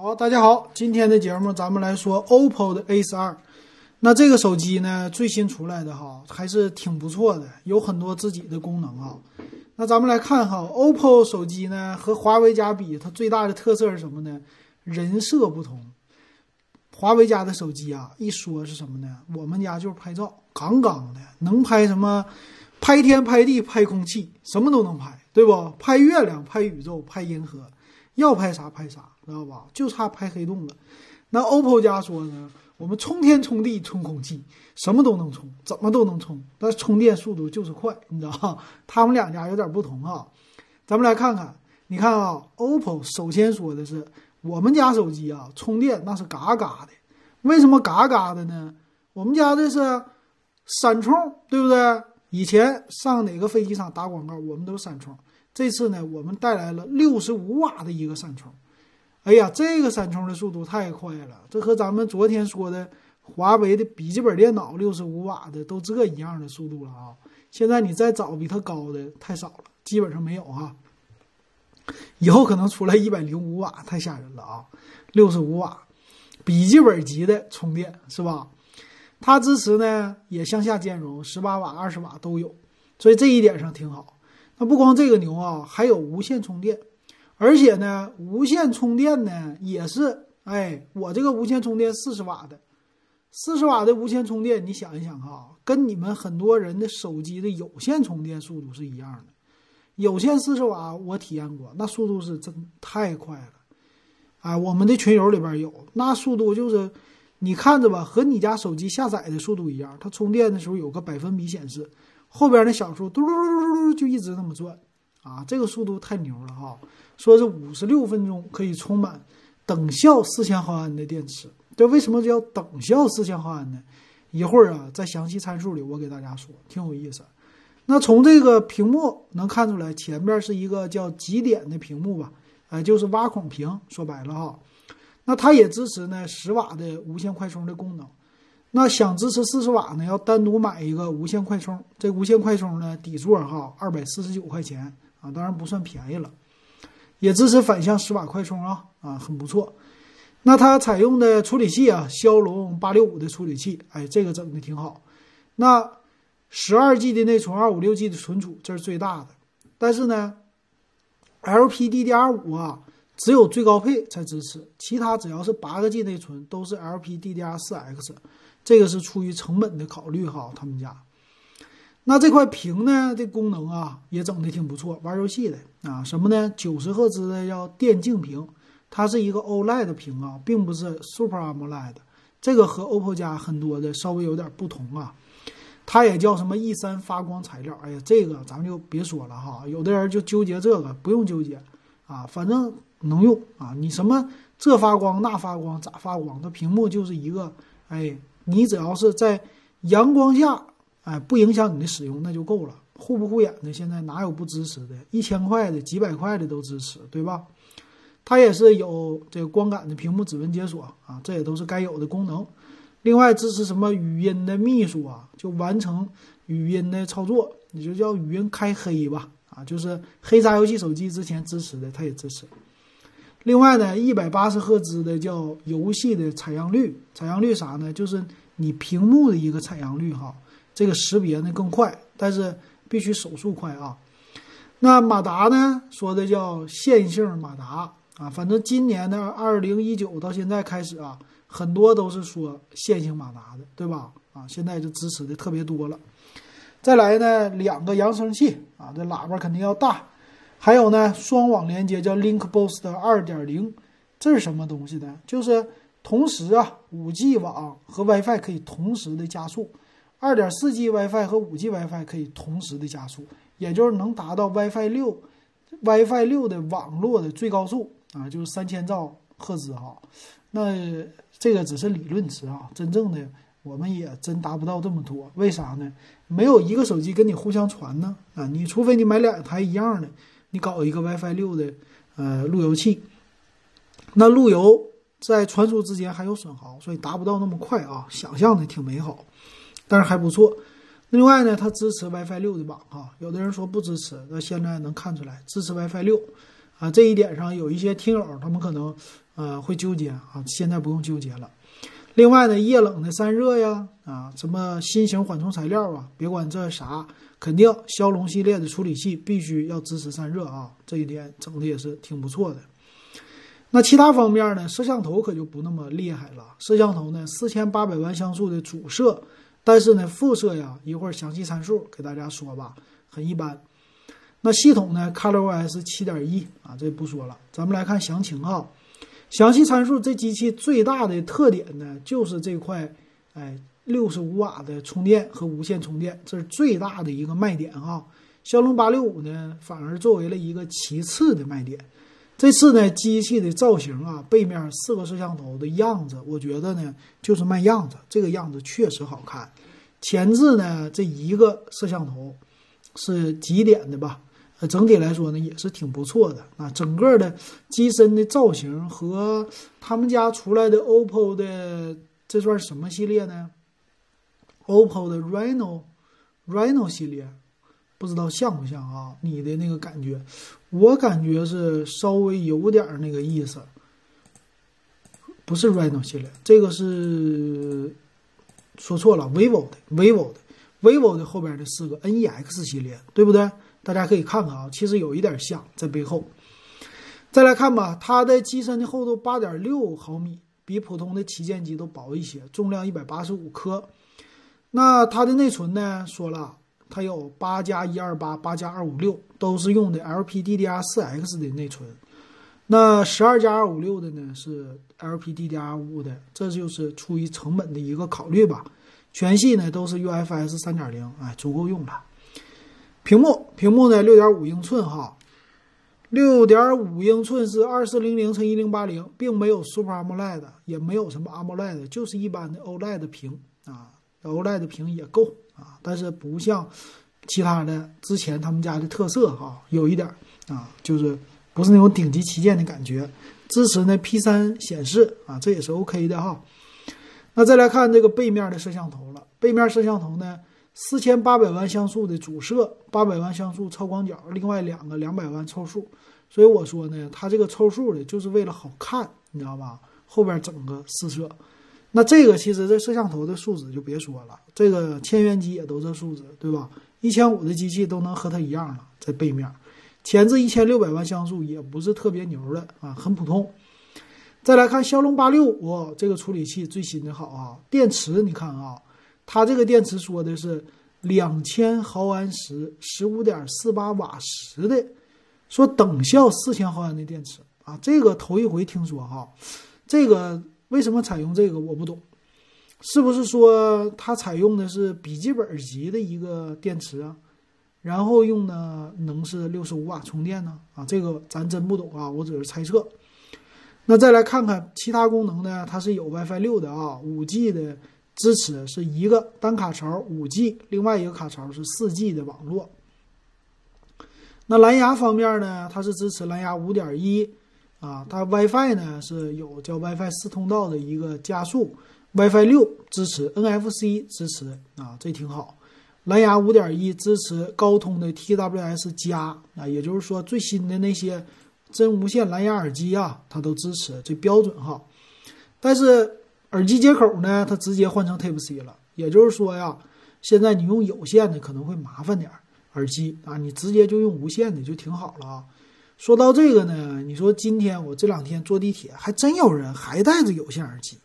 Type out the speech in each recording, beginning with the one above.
好，大家好，今天的节目咱们来说 OPPO 的 A 十二。那这个手机呢，最新出来的哈，还是挺不错的，有很多自己的功能啊。那咱们来看哈，OPPO 手机呢和华为家比，它最大的特色是什么呢？人设不同。华为家的手机啊，一说是什么呢？我们家就是拍照，杠杠的，能拍什么？拍天、拍地、拍空气，什么都能拍，对不？拍月亮、拍宇宙、拍银河，要拍啥拍啥，知道吧？就差拍黑洞了。那 OPPO 家说呢，我们冲天、冲地、冲空气，什么都能冲，怎么都能冲，但充电速度就是快，你知道吧？他们两家有点不同啊。咱们来看看，你看啊，OPPO 首先说的是，我们家手机啊，充电那是嘎嘎的。为什么嘎嘎的呢？我们家这是闪充，对不对？以前上哪个飞机场打广告，我们都闪充。这次呢，我们带来了六十五瓦的一个闪充。哎呀，这个闪充的速度太快了，这和咱们昨天说的华为的笔记本电脑六十五瓦的都这一样的速度了啊！现在你再找比它高的太少了，基本上没有啊。以后可能出来一百零五瓦，太吓人了啊！六十五瓦，笔记本级的充电是吧？它支持呢，也向下兼容，十八瓦、二十瓦都有，所以这一点上挺好。那不光这个牛啊，还有无线充电，而且呢，无线充电呢也是，哎，我这个无线充电四十瓦的，四十瓦的无线充电，你想一想哈，跟你们很多人的手机的有线充电速度是一样的。有线四十瓦我体验过，那速度是真太快了，哎，我们的群友里边有，那速度就是。你看着吧，和你家手机下载的速度一样。它充电的时候有个百分比显示，后边那小数嘟嘟嘟嘟嘟就一直那么转，啊，这个速度太牛了哈！说是五十六分钟可以充满等效四千毫安的电池。这为什么叫等效四千毫安呢？一会儿啊，在详细参数里我给大家说，挺有意思。那从这个屏幕能看出来，前边是一个叫极点的屏幕吧？哎，就是挖孔屏。说白了哈。那它也支持呢十瓦的无线快充的功能，那想支持四十瓦呢，要单独买一个无线快充。这无线快充呢，底座哈二百四十九块钱啊，当然不算便宜了。也支持反向十瓦快充啊啊，很不错。那它采用的处理器啊，骁龙八六五的处理器，哎，这个整的挺好。那十二 G 的内存，二五六 G 的存储，这是最大的。但是呢，LPDDR 五啊。只有最高配才支持，其他只要是八个 G 内存都是 LPDDR4X，这个是出于成本的考虑哈。他们家，那这块屏呢，这功能啊也整的挺不错，玩游戏的啊什么呢？九十赫兹的叫电竞屏，它是一个 OLED 屏啊，并不是 Super AMOLED，这个和 OPPO 家很多的稍微有点不同啊。它也叫什么 E3 发光材料，哎呀，这个咱们就别说了哈，有的人就纠结这个，不用纠结啊，反正。能用啊！你什么这发光那发光咋发光？它屏幕就是一个，哎，你只要是在阳光下，哎，不影响你的使用那就够了。护不护眼的？现在哪有不支持的？一千块的、几百块的都支持，对吧？它也是有这个光感的屏幕指纹解锁啊，这也都是该有的功能。另外支持什么语音的秘书啊，就完成语音的操作，你就叫语音开黑吧，啊，就是黑鲨游戏手机之前支持的，它也支持。另外呢，一百八十赫兹的叫游戏的采样率，采样率啥呢？就是你屏幕的一个采样率哈，这个识别呢更快，但是必须手速快啊。那马达呢，说的叫线性马达啊，反正今年的二零一九到现在开始啊，很多都是说线性马达的，对吧？啊，现在就支持的特别多了。再来呢，两个扬声器啊，这喇叭肯定要大。还有呢，双网连接叫 Link Boost 二点零，这是什么东西呢？就是同时啊，五 G 网和 WiFi 可以同时的加速，二点四 G WiFi 和五 G WiFi 可以同时的加速，也就是能达到 WiFi 六，WiFi 六的网络的最高速啊，就是三千兆赫兹哈。那这个只是理论值啊，真正的我们也真达不到这么多。为啥呢？没有一个手机跟你互相传呢啊，你除非你买两台一样的。你搞一个 WiFi 六的呃路由器，那路由在传输之间还有损耗，所以达不到那么快啊。想象的挺美好，但是还不错。另外呢，它支持 WiFi 六的网啊，有的人说不支持，那现在能看出来支持 WiFi 六啊。这一点上有一些听友他们可能呃，会纠结啊，现在不用纠结了。另外呢，液冷的散热呀，啊，什么新型缓冲材料啊，别管这啥，肯定骁龙系列的处理器必须要支持散热啊，这一点整的也是挺不错的。那其他方面呢，摄像头可就不那么厉害了。摄像头呢，四千八百万像素的主摄，但是呢，副摄呀，一会儿详细参数给大家说吧，很一般。那系统呢，ColorOS 七点一啊，这不说了，咱们来看详情哈。详细参数，这机器最大的特点呢，就是这块，哎，六十五瓦的充电和无线充电，这是最大的一个卖点啊。骁龙八六五呢，反而作为了一个其次的卖点。这次呢，机器的造型啊，背面四个摄像头的样子，我觉得呢，就是卖样子，这个样子确实好看。前置呢，这一个摄像头是极点的吧？呃，整体来说呢，也是挺不错的啊。整个的机身的造型和他们家出来的 OPPO 的这算什么系列呢？OPPO 的 Reno Reno 系列，不知道像不像啊？你的那个感觉，我感觉是稍微有点那个意思。不是 Reno 系列，这个是说错了，vivo 的 vivo 的 vivo 的后边的四个 NEX 系列，对不对？大家可以看看啊，其实有一点像在背后。再来看吧，它的机身的厚度八点六毫米，比普通的旗舰机都薄一些，重量一百八十五克。那它的内存呢？说了，它有八加一二八、八加二五六，都是用的 LPDDR4X 的内存。那十二加二五六的呢是 LPDDR5 的，这就是出于成本的一个考虑吧。全系呢都是 UFS 三点零，哎，足够用了。屏幕屏幕呢，六点五英寸哈，六点五英寸是二四零零乘一零八零，并没有 Super AMOLED，也没有什么 AMOLED，就是一般的 OLED 屏啊，OLED 屏也够啊，但是不像其他的之前他们家的特色哈，有一点啊，就是不是那种顶级旗舰的感觉。支持呢 P 三显示啊，这也是 OK 的哈。那再来看这个背面的摄像头了，背面摄像头呢？四千八百万像素的主摄，八百万像素超广角，另外两个两百万凑数。所以我说呢，它这个凑数的就是为了好看，你知道吧？后边整个四摄，那这个其实这摄像头的素质就别说了，这个千元机也都这素质，对吧？一千五的机器都能和它一样了，在背面，前置一千六百万像素也不是特别牛的啊，很普通。再来看骁龙八六五这个处理器最新的好啊，电池你看啊。它这个电池说的是两千毫安时，十五点四八瓦时的，说等效四千毫安的电池啊，这个头一回听说哈，这个为什么采用这个我不懂，是不是说它采用的是笔记本级的一个电池啊？然后用的能是六十五瓦充电呢？啊，这个咱真不懂啊，我只是猜测。那再来看看其他功能呢？它是有 WiFi 六的啊，五 G 的。支持是一个单卡槽五 G，另外一个卡槽是四 G 的网络。那蓝牙方面呢，它是支持蓝牙五点一啊，它 WiFi 呢是有叫 WiFi 四通道的一个加速，WiFi 六支持 NFC 支持啊，这挺好。蓝牙五点一支持高通的 TWS 加啊，也就是说最新的那些真无线蓝牙耳机啊，它都支持，这标准哈。但是。耳机接口呢，它直接换成 Type C 了，也就是说呀，现在你用有线的可能会麻烦点儿，耳机啊，你直接就用无线的就挺好了啊。说到这个呢，你说今天我这两天坐地铁，还真有人还带着有线耳机，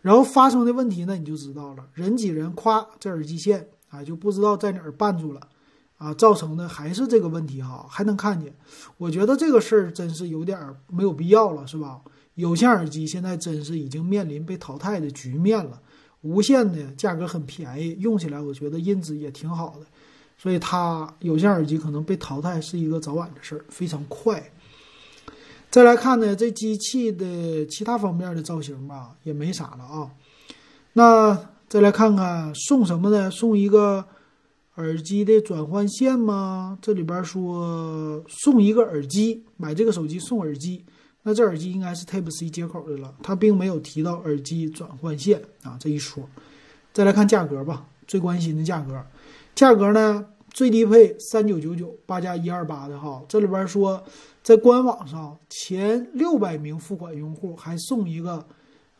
然后发生的问题呢，你就知道了，人挤人，夸这耳机线啊，就不知道在哪儿绊住了，啊，造成的还是这个问题哈，还能看见，我觉得这个事儿真是有点没有必要了，是吧？有线耳机现在真是已经面临被淘汰的局面了。无线的价格很便宜，用起来我觉得音质也挺好的，所以它有线耳机可能被淘汰是一个早晚的事儿，非常快。再来看呢，这机器的其他方面的造型吧，也没啥了啊。那再来看看送什么呢？送一个耳机的转换线吗？这里边说送一个耳机，买这个手机送耳机。那这耳机应该是 Type C 接口的了，它并没有提到耳机转换线啊这一说。再来看价格吧，最关心的价格，价格呢最低配三九九九八加一二八的哈，这里边说在官网上前六百名付款用户还送一个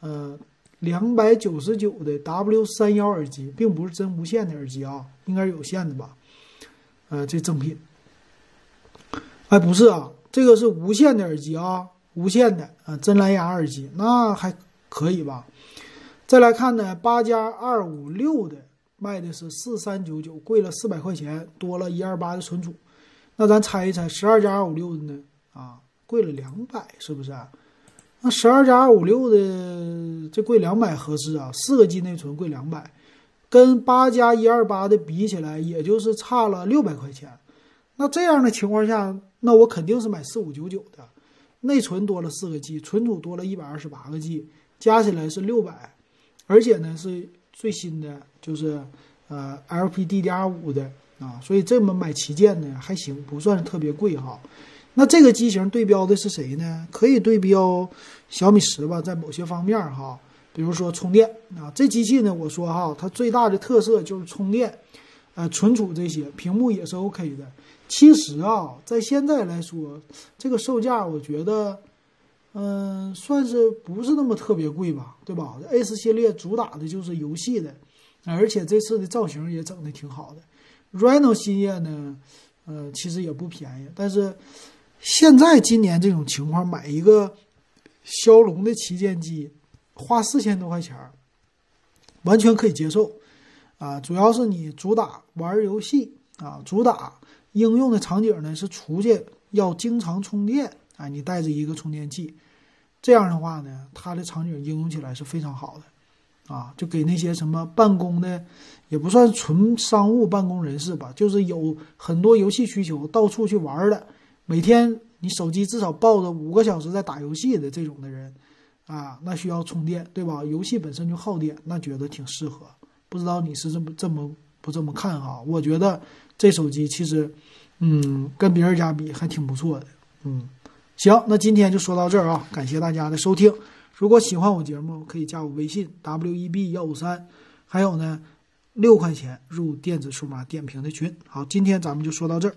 呃两百九十九的 W 三幺耳机，并不是真无线的耳机啊，应该是有线的吧？呃，这赠品。哎，不是啊，这个是无线的耳机啊，无线的啊，真蓝牙耳机，那还可以吧？再来看呢，八加二五六的卖的是四三九九，贵了四百块钱，多了一二八的存储。那咱猜一猜，十二加二五六的呢？啊，贵了两百，是不是？啊那十二加二五六的这贵两百合适啊？四个 G 内存贵两百，跟八加一二八的比起来，也就是差了六百块钱。那这样的情况下，那我肯定是买四五九九的，内存多了四个 G，存储多了一百二十八个 G，加起来是六百，而且呢是最新的，就是呃 LPDDR5 的啊，所以这么买旗舰呢还行，不算特别贵哈。那这个机型对标的是谁呢？可以对标小米十吧，在某些方面哈，比如说充电啊，这机器呢，我说哈，它最大的特色就是充电，呃，存储这些，屏幕也是 OK 的。其实啊，在现在来说，这个售价我觉得，嗯，算是不是那么特别贵吧，对吧？A 系列主打的就是游戏的，而且这次的造型也整的挺好的。Reno 系列呢，呃，其实也不便宜，但是现在今年这种情况，买一个骁龙的旗舰机，花四千多块钱儿，完全可以接受啊。主要是你主打玩游戏啊，主打。应用的场景呢是出去要经常充电，哎，你带着一个充电器，这样的话呢，它的场景应用起来是非常好的，啊，就给那些什么办公的，也不算纯商务办公人士吧，就是有很多游戏需求，到处去玩的，每天你手机至少抱着五个小时在打游戏的这种的人，啊，那需要充电，对吧？游戏本身就耗电，那觉得挺适合。不知道你是这么这么不这么看哈？我觉得。这手机其实，嗯，跟别人家比还挺不错的，嗯，行，那今天就说到这儿啊，感谢大家的收听。如果喜欢我节目，可以加我微信 w e b 幺五三，还有呢，六块钱入电子数码点评的群。好，今天咱们就说到这儿。